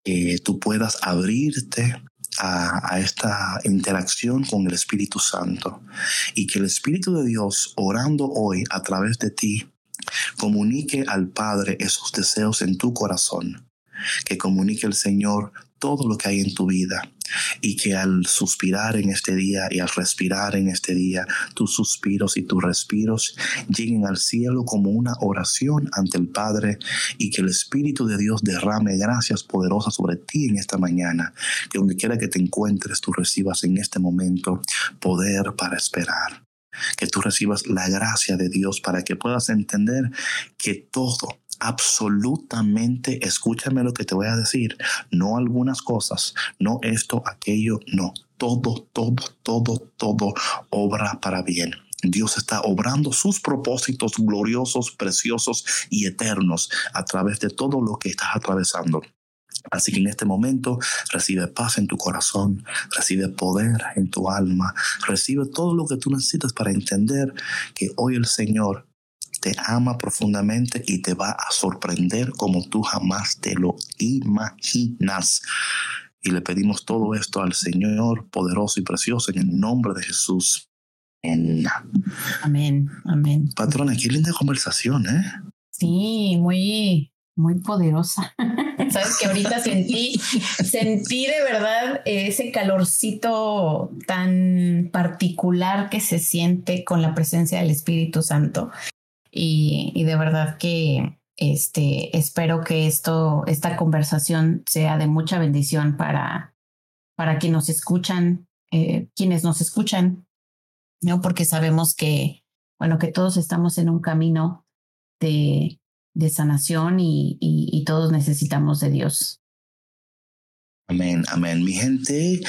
que tú puedas abrirte a, a, esta interacción con el Espíritu Santo y que el Espíritu de Dios, orando hoy a través de ti, comunique al Padre esos deseos en tu corazón, que comunique el Señor todo lo que hay en tu vida y que al suspirar en este día y al respirar en este día, tus suspiros y tus respiros lleguen al cielo como una oración ante el Padre y que el Espíritu de Dios derrame gracias poderosas sobre ti en esta mañana, que donde quiera que te encuentres tú recibas en este momento poder para esperar. Que tú recibas la gracia de Dios para que puedas entender que todo absolutamente, escúchame lo que te voy a decir, no algunas cosas, no esto, aquello, no, todo, todo, todo, todo obra para bien. Dios está obrando sus propósitos gloriosos, preciosos y eternos a través de todo lo que estás atravesando. Así que en este momento recibe paz en tu corazón, recibe poder en tu alma, recibe todo lo que tú necesitas para entender que hoy el Señor te ama profundamente y te va a sorprender como tú jamás te lo imaginas. Y le pedimos todo esto al Señor poderoso y precioso en el nombre de Jesús. Amén, amén. Patrona, qué linda conversación, ¿eh? Sí, muy, muy poderosa. *laughs* Sabes que ahorita sentí, sentí de verdad ese calorcito tan particular que se siente con la presencia del Espíritu Santo y, de verdad que este, espero que esto, esta conversación sea de mucha bendición para, para quienes nos escuchan, eh, quienes nos escuchan, ¿no? Porque sabemos que, bueno, que todos estamos en un camino de, de sanación y, y, y todos necesitamos de Dios. Amén, amén. Mi gente,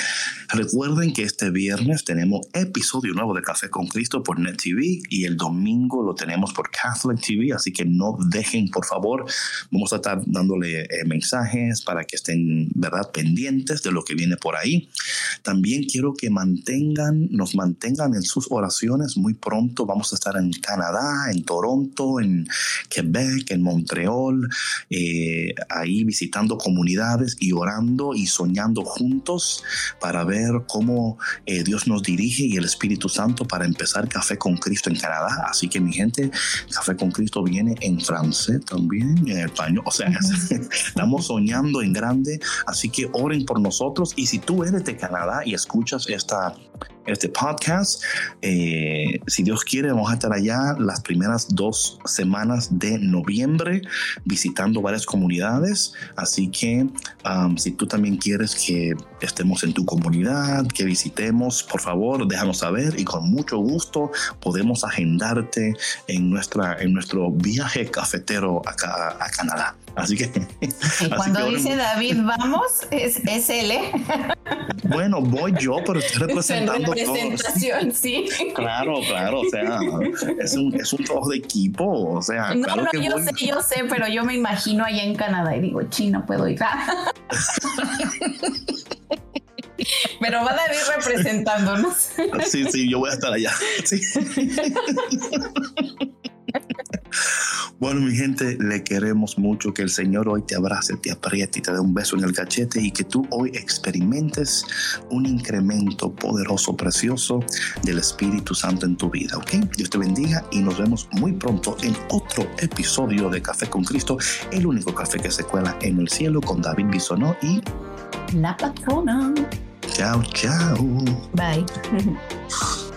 recuerden que este viernes tenemos episodio nuevo de Café con Cristo por Net TV y el domingo lo tenemos por Catholic TV, así que no dejen, por favor, vamos a estar dándole eh, mensajes para que estén, ¿verdad?, pendientes de lo que viene por ahí. También quiero que mantengan, nos mantengan en sus oraciones. Muy pronto vamos a estar en Canadá, en Toronto, en Quebec, en Montreal, eh, ahí visitando comunidades y orando y soñando juntos para ver cómo eh, Dios nos dirige y el Espíritu Santo para empezar Café con Cristo en Canadá. Así que mi gente, Café con Cristo viene en francés también, en español. O sea, *laughs* estamos soñando en grande. Así que oren por nosotros. Y si tú eres de Canadá y escuchas esta este podcast. Eh, si Dios quiere, vamos a estar allá las primeras dos semanas de noviembre visitando varias comunidades. Así que um, si tú también quieres que estemos en tu comunidad, que visitemos, por favor, déjanos saber y con mucho gusto podemos agendarte en, nuestra, en nuestro viaje cafetero acá a Canadá. Así que. cuando dice David, vamos, es, es él, ¿eh? Bueno, voy yo, pero estoy *laughs* representando. Es representación, sí. Claro, claro, o sea, es un, es un trabajo de equipo, o sea. No, claro no, que yo voy. sé, yo sé, pero yo me imagino allá en Canadá y digo, China, puedo ir. *laughs* pero va David representándonos. Sí, sí, yo voy a estar allá. Sí. *laughs* Bueno, mi gente, le queremos mucho que el Señor hoy te abrace, te apriete y te dé un beso en el cachete y que tú hoy experimentes un incremento poderoso, precioso del Espíritu Santo en tu vida, ¿ok? Dios te bendiga y nos vemos muy pronto en otro episodio de Café con Cristo, el único café que se cuela en el cielo con David Bisonó y La patrona. chao, chao. Bye. *laughs*